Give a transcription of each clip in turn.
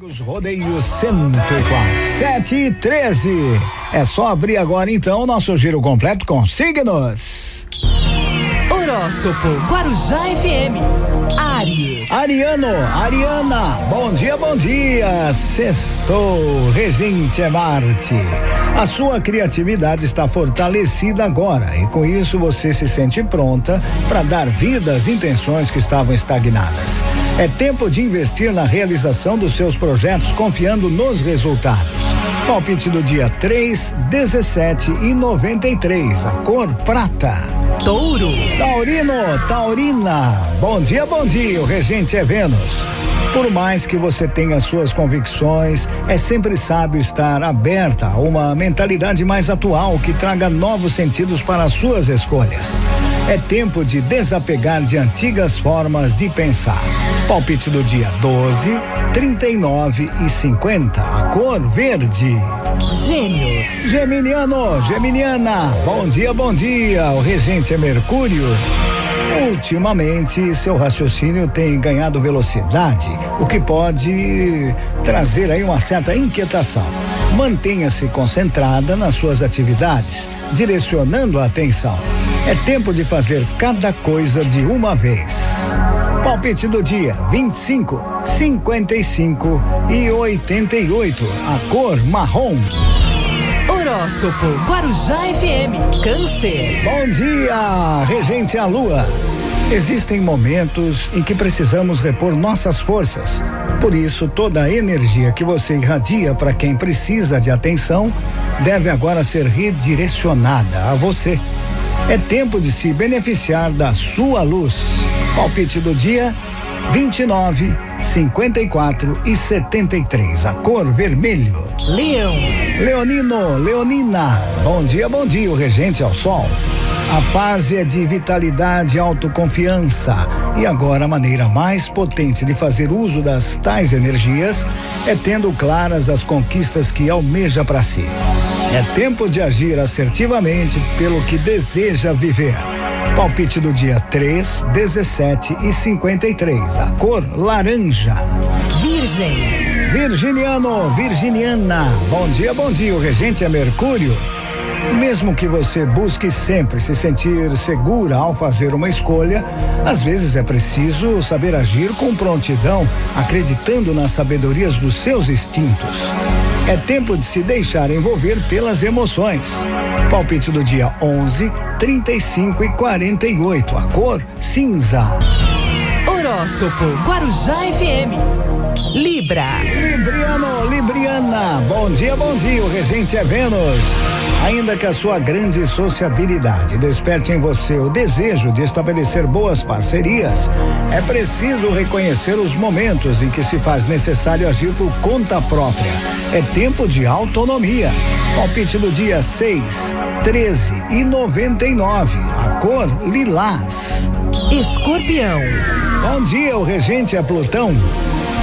Amigos, rodeio 104, 7 e 13. É só abrir agora então o nosso giro completo com signos. Horóscopo Guarujá FM. Aries. Ariano, Ariana, bom dia, bom dia. Sextou, regente é Marte. A sua criatividade está fortalecida agora e com isso você se sente pronta para dar vida às intenções que estavam estagnadas. É tempo de investir na realização dos seus projetos confiando nos resultados. Palpite do dia 3, 17 e 93. A cor prata. Touro. Taurino, Taurina. Bom dia, bom dia. O regente é Vênus. Por mais que você tenha suas convicções, é sempre sábio estar aberta a uma mentalidade mais atual que traga novos sentidos para as suas escolhas. É tempo de desapegar de antigas formas de pensar. Palpite do dia 12, 39 e 50. A cor verde. Gêmeos. Geminiano, Geminiana. Bom dia, bom dia. O regente é Mercúrio. Ultimamente, seu raciocínio tem ganhado velocidade, o que pode trazer aí uma certa inquietação. Mantenha-se concentrada nas suas atividades, direcionando a atenção. É tempo de fazer cada coisa de uma vez. Palpite do dia: 25, 55 e 88. A cor marrom. Horóscopo Guarujá FM. Câncer. Bom dia, regente a lua. Existem momentos em que precisamos repor nossas forças. Por isso, toda a energia que você irradia para quem precisa de atenção deve agora ser redirecionada a você. É tempo de se beneficiar da sua luz. Palpite do dia: 29, 54 e 73. A cor vermelho. Leão. Leonino, Leonina. Bom dia, bom dia. O regente ao sol. A fase é de vitalidade e autoconfiança. E agora a maneira mais potente de fazer uso das tais energias é tendo claras as conquistas que almeja para si. É tempo de agir assertivamente pelo que deseja viver. Palpite do dia 3, 17 e 53. A cor laranja. Virgem. Virginiano, Virginiana. Bom dia, bom dia. O regente é Mercúrio. Mesmo que você busque sempre se sentir segura ao fazer uma escolha, às vezes é preciso saber agir com prontidão, acreditando nas sabedorias dos seus instintos. É tempo de se deixar envolver pelas emoções. Palpite do dia 11, 35 e 48. A cor cinza. Horóscopo Guarujá FM. Libra. Libriano, Libriana. Bom dia, bom dia. O regente é Vênus. Ainda que a sua grande sociabilidade desperte em você o desejo de estabelecer boas parcerias, é preciso reconhecer os momentos em que se faz necessário agir por conta própria. É tempo de autonomia. Palpite do dia 6, 13 e 99. A cor lilás. Escorpião. Bom dia, o regente é Plutão.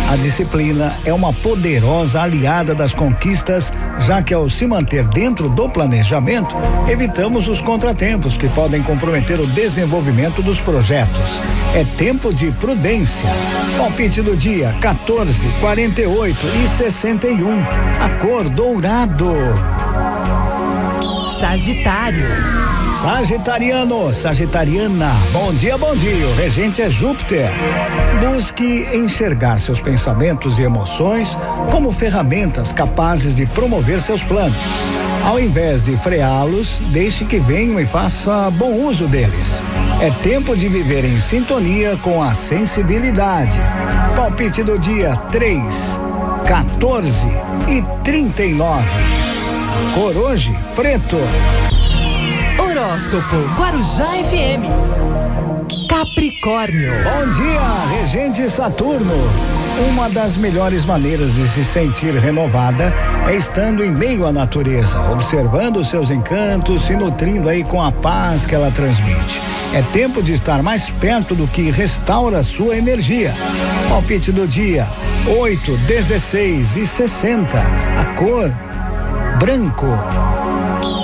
A disciplina é uma poderosa aliada das conquistas, já que ao se manter dentro do planejamento, evitamos os contratempos que podem comprometer o desenvolvimento dos projetos. É tempo de prudência. Palpite do dia 14, 48 e 61. A cor dourado. Sagitário. Sagitariano, Sagitariana, bom dia, bom dia. O regente é Júpiter. Busque enxergar seus pensamentos e emoções como ferramentas capazes de promover seus planos. Ao invés de freá-los, deixe que venham e faça bom uso deles. É tempo de viver em sintonia com a sensibilidade. Palpite do dia 3, 14 e 39. Cor hoje, preto. Horóscopo Guarujá FM. Capricórnio. Bom dia, Regente Saturno. Uma das melhores maneiras de se sentir renovada é estando em meio à natureza, observando seus encantos, se nutrindo aí com a paz que ela transmite. É tempo de estar mais perto do que restaura sua energia. Palpite do dia: 8, 16 e 60. A cor branco.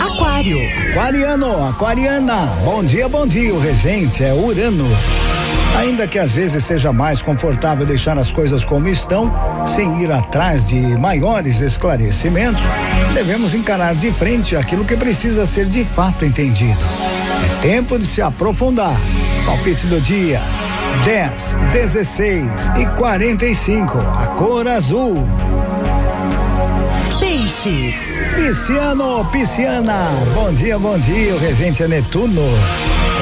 Aquário. Aquariano, aquariana. Bom dia, bom dia. O regente é Urano. Ainda que às vezes seja mais confortável deixar as coisas como estão, sem ir atrás de maiores esclarecimentos, devemos encarar de frente aquilo que precisa ser de fato entendido. É tempo de se aprofundar. Palpite do dia: 10, 16 e 45. A cor azul. Peixes. Pisciano, pisciana. Bom dia, bom dia. É Netuno.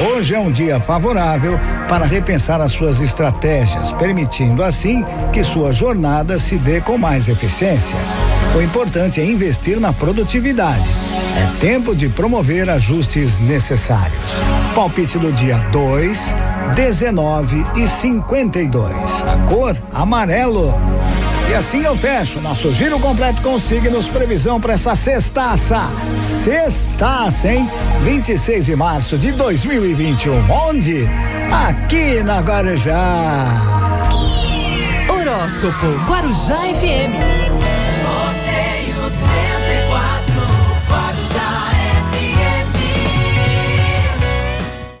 Hoje é um dia favorável para repensar as suas estratégias, permitindo assim que sua jornada se dê com mais eficiência. O importante é investir na produtividade. É tempo de promover ajustes necessários. Palpite do dia 2, 19 e 52. A cor amarelo. E assim eu fecho nosso giro completo com signos, previsão para essa sextaça. Sextaça, hein? 26 de março de 2021. Onde? Aqui na Guarujá. Horóscopo Guarujá FM.